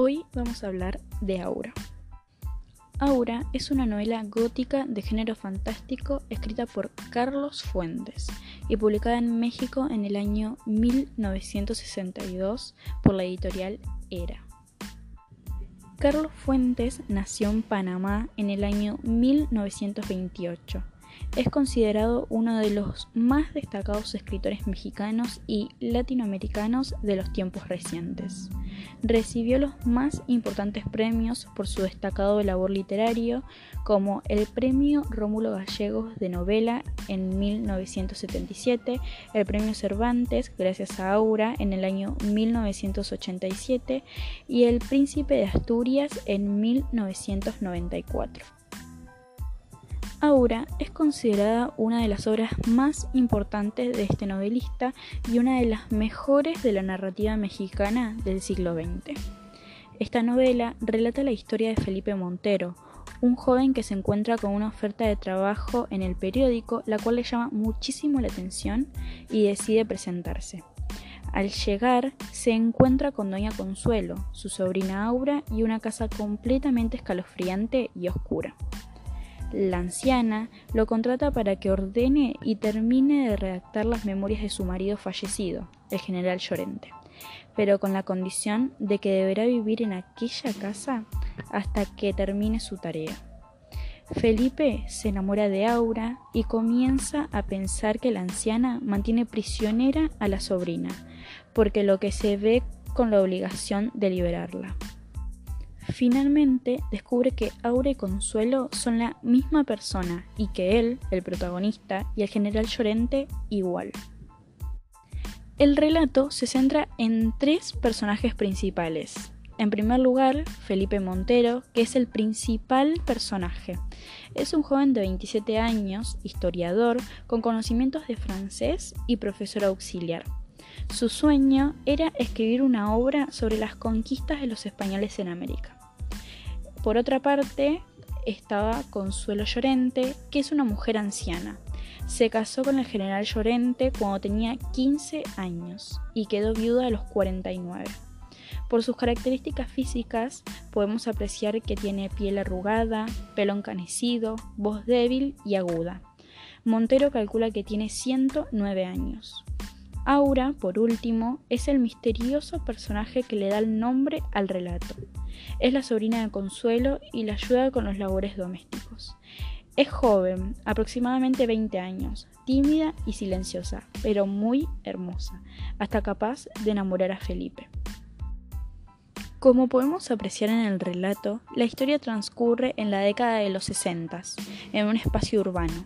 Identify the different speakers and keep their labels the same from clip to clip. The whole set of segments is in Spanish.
Speaker 1: Hoy vamos a hablar de Aura. Aura es una novela gótica de género fantástico escrita por Carlos Fuentes y publicada en México en el año 1962 por la editorial Era. Carlos Fuentes nació en Panamá en el año 1928 es considerado uno de los más destacados escritores mexicanos y latinoamericanos de los tiempos recientes. Recibió los más importantes premios por su destacado labor literario, como el Premio Rómulo Gallegos de Novela en 1977, el Premio Cervantes, gracias a Aura, en el año 1987, y el Príncipe de Asturias en 1994. Aura es considerada una de las obras más importantes de este novelista y una de las mejores de la narrativa mexicana del siglo XX. Esta novela relata la historia de Felipe Montero, un joven que se encuentra con una oferta de trabajo en el periódico, la cual le llama muchísimo la atención y decide presentarse. Al llegar, se encuentra con Doña Consuelo, su sobrina Aura y una casa completamente escalofriante y oscura. La anciana lo contrata para que ordene y termine de redactar las memorias de su marido fallecido, el general Llorente, pero con la condición de que deberá vivir en aquella casa hasta que termine su tarea. Felipe se enamora de Aura y comienza a pensar que la anciana mantiene prisionera a la sobrina, porque lo que se ve con la obligación de liberarla. Finalmente descubre que Aura y Consuelo son la misma persona y que él, el protagonista, y el general Llorente igual. El relato se centra en tres personajes principales. En primer lugar, Felipe Montero, que es el principal personaje. Es un joven de 27 años, historiador, con conocimientos de francés y profesor auxiliar. Su sueño era escribir una obra sobre las conquistas de los españoles en América. Por otra parte, estaba Consuelo Llorente, que es una mujer anciana. Se casó con el general Llorente cuando tenía 15 años y quedó viuda a los 49. Por sus características físicas podemos apreciar que tiene piel arrugada, pelo encanecido, voz débil y aguda. Montero calcula que tiene 109 años. Aura, por último, es el misterioso personaje que le da el nombre al relato. Es la sobrina de Consuelo y la ayuda con los labores domésticos. Es joven, aproximadamente 20 años, tímida y silenciosa, pero muy hermosa, hasta capaz de enamorar a Felipe. Como podemos apreciar en el relato, la historia transcurre en la década de los 60, en un espacio urbano,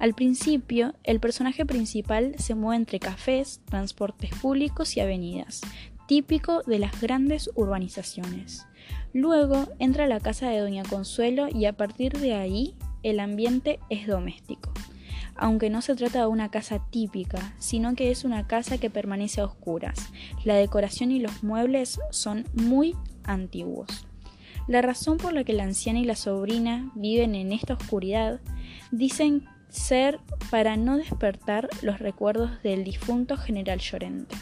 Speaker 1: al principio, el personaje principal se mueve entre cafés, transportes públicos y avenidas, típico de las grandes urbanizaciones. Luego entra a la casa de Doña Consuelo y a partir de ahí el ambiente es doméstico. Aunque no se trata de una casa típica, sino que es una casa que permanece a oscuras. La decoración y los muebles son muy antiguos. La razón por la que la anciana y la sobrina viven en esta oscuridad dicen ser para no despertar los recuerdos del difunto general Llorente.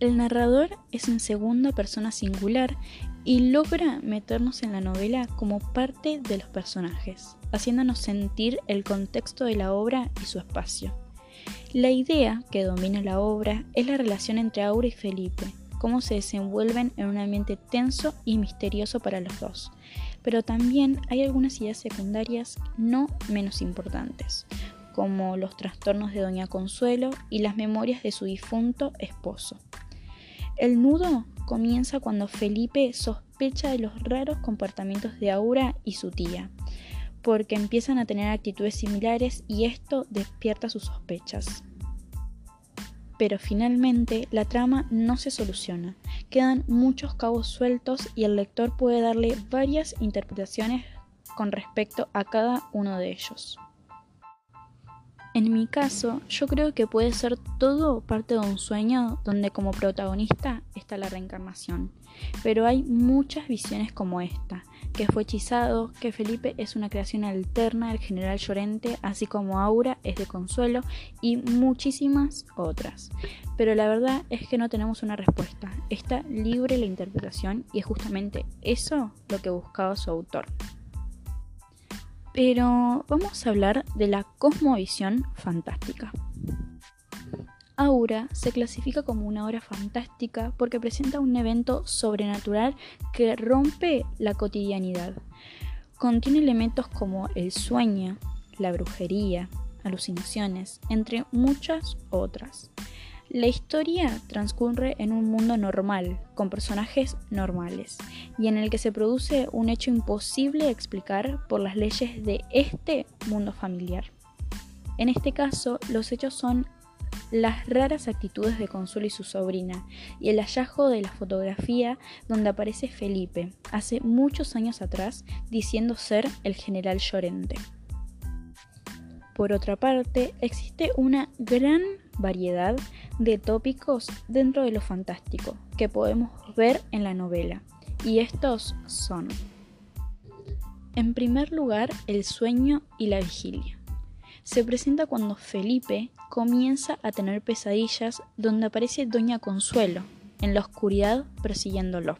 Speaker 1: El narrador es en segunda persona singular y logra meternos en la novela como parte de los personajes, haciéndonos sentir el contexto de la obra y su espacio. La idea que domina la obra es la relación entre Aura y Felipe, cómo se desenvuelven en un ambiente tenso y misterioso para los dos, pero también hay algunas ideas secundarias no menos importantes, como los trastornos de Doña Consuelo y las memorias de su difunto esposo. El nudo comienza cuando Felipe sospecha de los raros comportamientos de Aura y su tía, porque empiezan a tener actitudes similares y esto despierta sus sospechas. Pero finalmente la trama no se soluciona, quedan muchos cabos sueltos y el lector puede darle varias interpretaciones con respecto a cada uno de ellos. En mi caso, yo creo que puede ser todo parte de un sueño donde como protagonista está la reencarnación. Pero hay muchas visiones como esta, que fue hechizado, que Felipe es una creación alterna del general Llorente, así como Aura es de Consuelo y muchísimas otras. Pero la verdad es que no tenemos una respuesta, está libre la interpretación y es justamente eso lo que buscaba su autor. Pero vamos a hablar de la cosmovisión fantástica. Aura se clasifica como una obra fantástica porque presenta un evento sobrenatural que rompe la cotidianidad. Contiene elementos como el sueño, la brujería, alucinaciones, entre muchas otras. La historia transcurre en un mundo normal, con personajes normales, y en el que se produce un hecho imposible de explicar por las leyes de este mundo familiar. En este caso, los hechos son las raras actitudes de Consuelo y su sobrina, y el hallazgo de la fotografía donde aparece Felipe, hace muchos años atrás, diciendo ser el general Llorente. Por otra parte, existe una gran variedad de tópicos dentro de lo fantástico que podemos ver en la novela. Y estos son, en primer lugar, el sueño y la vigilia. Se presenta cuando Felipe comienza a tener pesadillas donde aparece Doña Consuelo en la oscuridad persiguiéndolo.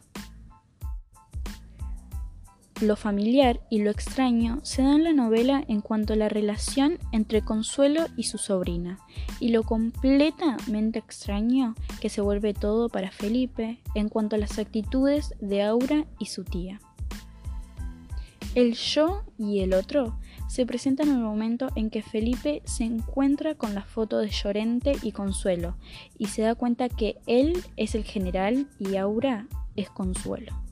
Speaker 1: Lo familiar y lo extraño se da en la novela en cuanto a la relación entre Consuelo y su sobrina, y lo completamente extraño que se vuelve todo para Felipe en cuanto a las actitudes de Aura y su tía. El yo y el otro se presentan en el momento en que Felipe se encuentra con la foto de Llorente y Consuelo y se da cuenta que él es el general y Aura es Consuelo.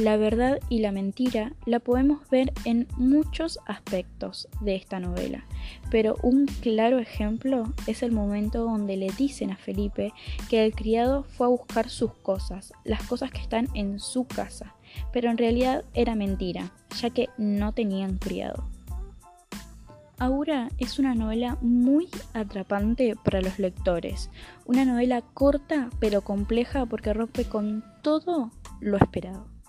Speaker 1: La verdad y la mentira la podemos ver en muchos aspectos de esta novela, pero un claro ejemplo es el momento donde le dicen a Felipe que el criado fue a buscar sus cosas, las cosas que están en su casa, pero en realidad era mentira, ya que no tenían criado. Aura es una novela muy atrapante para los lectores, una novela corta pero compleja porque rompe con todo lo esperado.